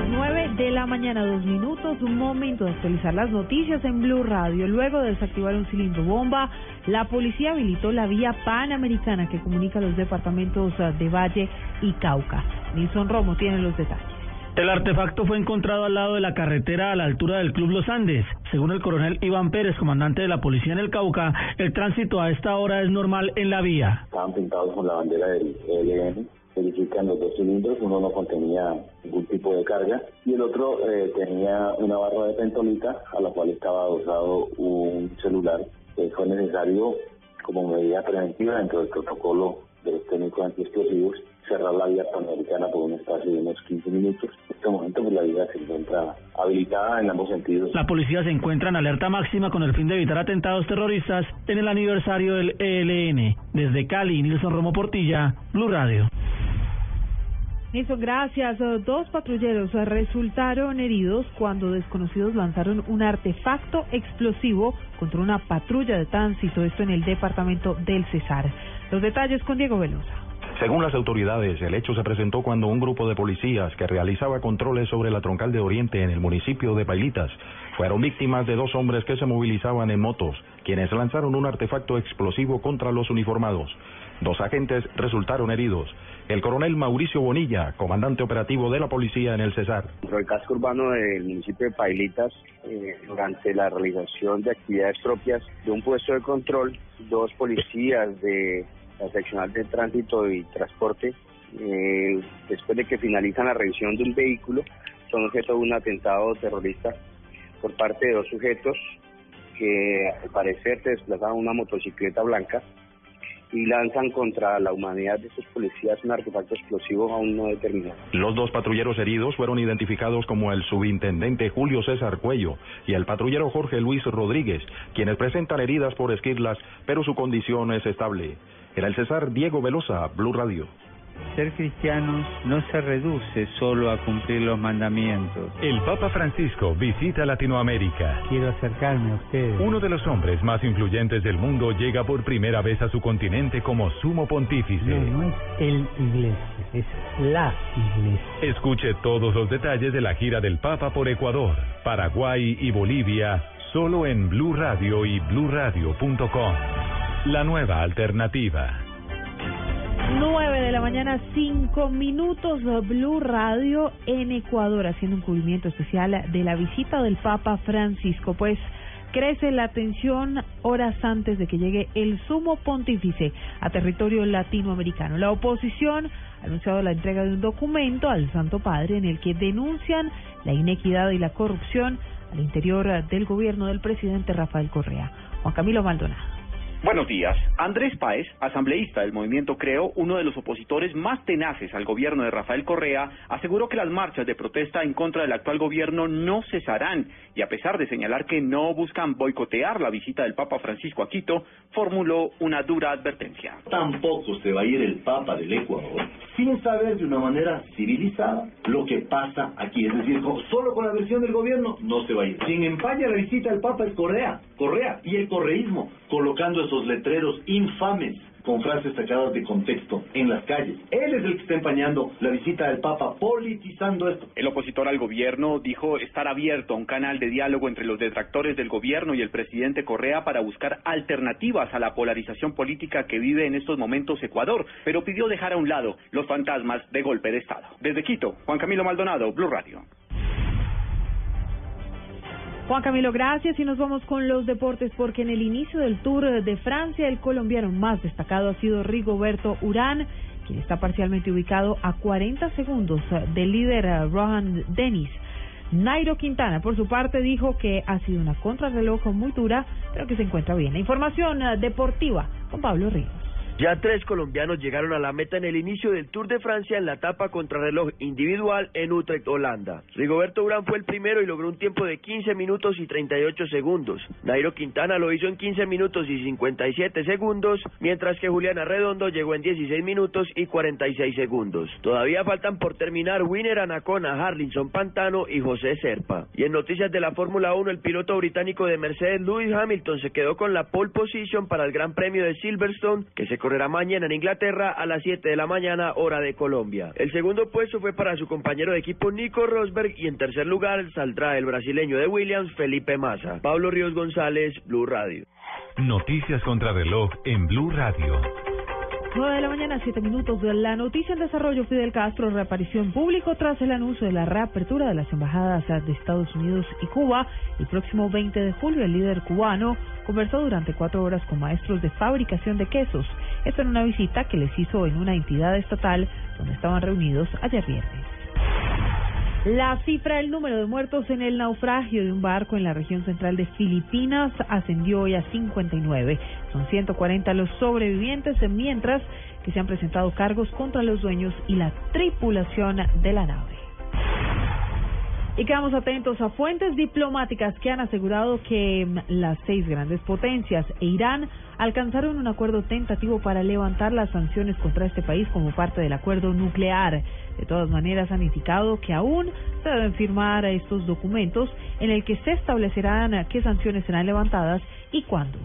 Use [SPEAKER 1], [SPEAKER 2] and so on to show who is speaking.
[SPEAKER 1] las 9 de la mañana, dos minutos, un momento de actualizar las noticias en Blue Radio. Luego de desactivar un cilindro bomba, la policía habilitó la vía panamericana que comunica los departamentos eh, de Valle y Cauca. Nilson Romo tiene los detalles.
[SPEAKER 2] El artefacto fue encontrado al lado de la carretera a la altura del Club Los Andes. Según el coronel Iván Pérez, comandante de la policía en el Cauca, el tránsito a esta hora es normal en la vía.
[SPEAKER 3] Estaban pintados con la bandera del ELN verifican los dos cilindros, uno no contenía ningún tipo de carga y el otro eh, tenía una barra de pentolita a la cual estaba adosado un celular. que fue necesario, como medida preventiva dentro del protocolo de los técnicos antiexplosivos, cerrar la vía panamericana por un espacio de unos 15 minutos. En este momento pues, la vía se encuentra habilitada en ambos sentidos.
[SPEAKER 2] La policía se encuentra en alerta máxima con el fin de evitar atentados terroristas en el aniversario del ELN. Desde Cali, Nilson Romo Portilla, Blue Radio.
[SPEAKER 1] Eso, gracias. Dos patrulleros resultaron heridos cuando desconocidos lanzaron un artefacto explosivo contra una patrulla de tránsito, esto en el departamento del Cesar. Los detalles con Diego Velosa.
[SPEAKER 4] Según las autoridades, el hecho se presentó cuando un grupo de policías que realizaba controles sobre la troncal de Oriente en el municipio de Pailitas fueron víctimas de dos hombres que se movilizaban en motos, quienes lanzaron un artefacto explosivo contra los uniformados. Dos agentes resultaron heridos. El coronel Mauricio Bonilla, comandante operativo de la policía en el Cesar.
[SPEAKER 5] Dentro del casco urbano del municipio de Pailitas, eh, durante la realización de actividades propias de un puesto de control, dos policías de la seccional de tránsito y transporte, eh, después de que finalizan la revisión de un vehículo, son objeto de un atentado terrorista por parte de dos sujetos que al parecer se desplazaban una motocicleta blanca y lanzan contra la humanidad de estos policías un artefacto explosivo aún no determinado.
[SPEAKER 4] Los dos patrulleros heridos fueron identificados como el subintendente Julio César Cuello y el patrullero Jorge Luis Rodríguez, quienes presentan heridas por esquirlas, pero su condición es estable. En el César, Diego Velosa, Blue Radio.
[SPEAKER 6] Ser cristiano no se reduce solo a cumplir los mandamientos.
[SPEAKER 7] El Papa Francisco visita Latinoamérica.
[SPEAKER 6] Quiero acercarme a ustedes.
[SPEAKER 7] Uno de los hombres más influyentes del mundo llega por primera vez a su continente como sumo pontífice.
[SPEAKER 6] No, no es el iglesia, es la iglesia.
[SPEAKER 7] Escuche todos los detalles de la gira del Papa por Ecuador, Paraguay y Bolivia, solo en Blue Radio y bluradio.com. La nueva alternativa.
[SPEAKER 1] 9 de la mañana, 5 minutos, Blue Radio en Ecuador, haciendo un cubrimiento especial de la visita del Papa Francisco. Pues crece la tensión horas antes de que llegue el sumo pontífice a territorio latinoamericano. La oposición ha anunciado la entrega de un documento al Santo Padre en el que denuncian la inequidad y la corrupción al interior del gobierno del presidente Rafael Correa. Juan Camilo Maldonado.
[SPEAKER 8] Buenos días. Andrés Páez, asambleísta del movimiento Creo, uno de los opositores más tenaces al gobierno de Rafael Correa, aseguró que las marchas de protesta en contra del actual gobierno no cesarán y a pesar de señalar que no buscan boicotear la visita del Papa Francisco a Quito, formuló una dura advertencia.
[SPEAKER 9] Tampoco se va a ir el Papa del Ecuador sin saber de una manera civilizada lo que pasa aquí. Es decir, solo con la versión del gobierno no se va a ir. Quien empaña la visita del Papa es Correa, Correa y el correísmo, colocando esos letreros infames con frases sacadas de contexto en las calles. Él es el que está empañando la visita del Papa, politizando esto.
[SPEAKER 8] El opositor al gobierno dijo estar abierto a un canal de diálogo entre los detractores del gobierno y el presidente Correa para buscar alternativas a la polarización política que vive en estos momentos Ecuador, pero pidió dejar a un lado los fantasmas de golpe de Estado. Desde Quito, Juan Camilo Maldonado, Blue Radio.
[SPEAKER 1] Juan Camilo, gracias y nos vamos con los deportes porque en el inicio del Tour de Francia el colombiano más destacado ha sido Rigoberto Urán, quien está parcialmente ubicado a 40 segundos del líder eh, Rohan Dennis. Nairo Quintana, por su parte, dijo que ha sido una contrarreloj muy dura, pero que se encuentra bien. La información eh, deportiva con Pablo Ríos.
[SPEAKER 10] Ya tres colombianos llegaron a la meta en el inicio del Tour de Francia en la etapa contrarreloj individual en Utrecht, Holanda. Rigoberto Urán fue el primero y logró un tiempo de 15 minutos y 38 segundos. Nairo Quintana lo hizo en 15 minutos y 57 segundos, mientras que Juliana Redondo llegó en 16 minutos y 46 segundos. Todavía faltan por terminar Winner Anacona, Harlinson Pantano y José Serpa. Y en noticias de la Fórmula 1, el piloto británico de Mercedes, Lewis Hamilton, se quedó con la pole position para el Gran Premio de Silverstone, que se correrá mañana en Inglaterra a las 7 de la mañana, hora de Colombia. El segundo puesto fue para su compañero de equipo Nico Rosberg y en tercer lugar saldrá el brasileño de Williams, Felipe Massa. Pablo Ríos González, Blue Radio.
[SPEAKER 7] Noticias contra reloj en Blue Radio.
[SPEAKER 1] 9 de la mañana, 7 minutos. de La noticia en desarrollo, Fidel Castro reapareció en público tras el anuncio de la reapertura de las embajadas de Estados Unidos y Cuba. El próximo 20 de julio, el líder cubano conversó durante cuatro horas con maestros de fabricación de quesos. Esto en una visita que les hizo en una entidad estatal donde estaban reunidos ayer viernes. La cifra del número de muertos en el naufragio de un barco en la región central de Filipinas ascendió hoy a 59. Son 140 los sobrevivientes, mientras que se han presentado cargos contra los dueños y la tripulación de la nave. Y quedamos atentos a fuentes diplomáticas que han asegurado que mm, las seis grandes potencias e Irán alcanzaron un acuerdo tentativo para levantar las sanciones contra este país como parte del acuerdo nuclear. De todas maneras, han indicado que aún se deben firmar estos documentos en el que se establecerán qué sanciones serán levantadas y cuándo.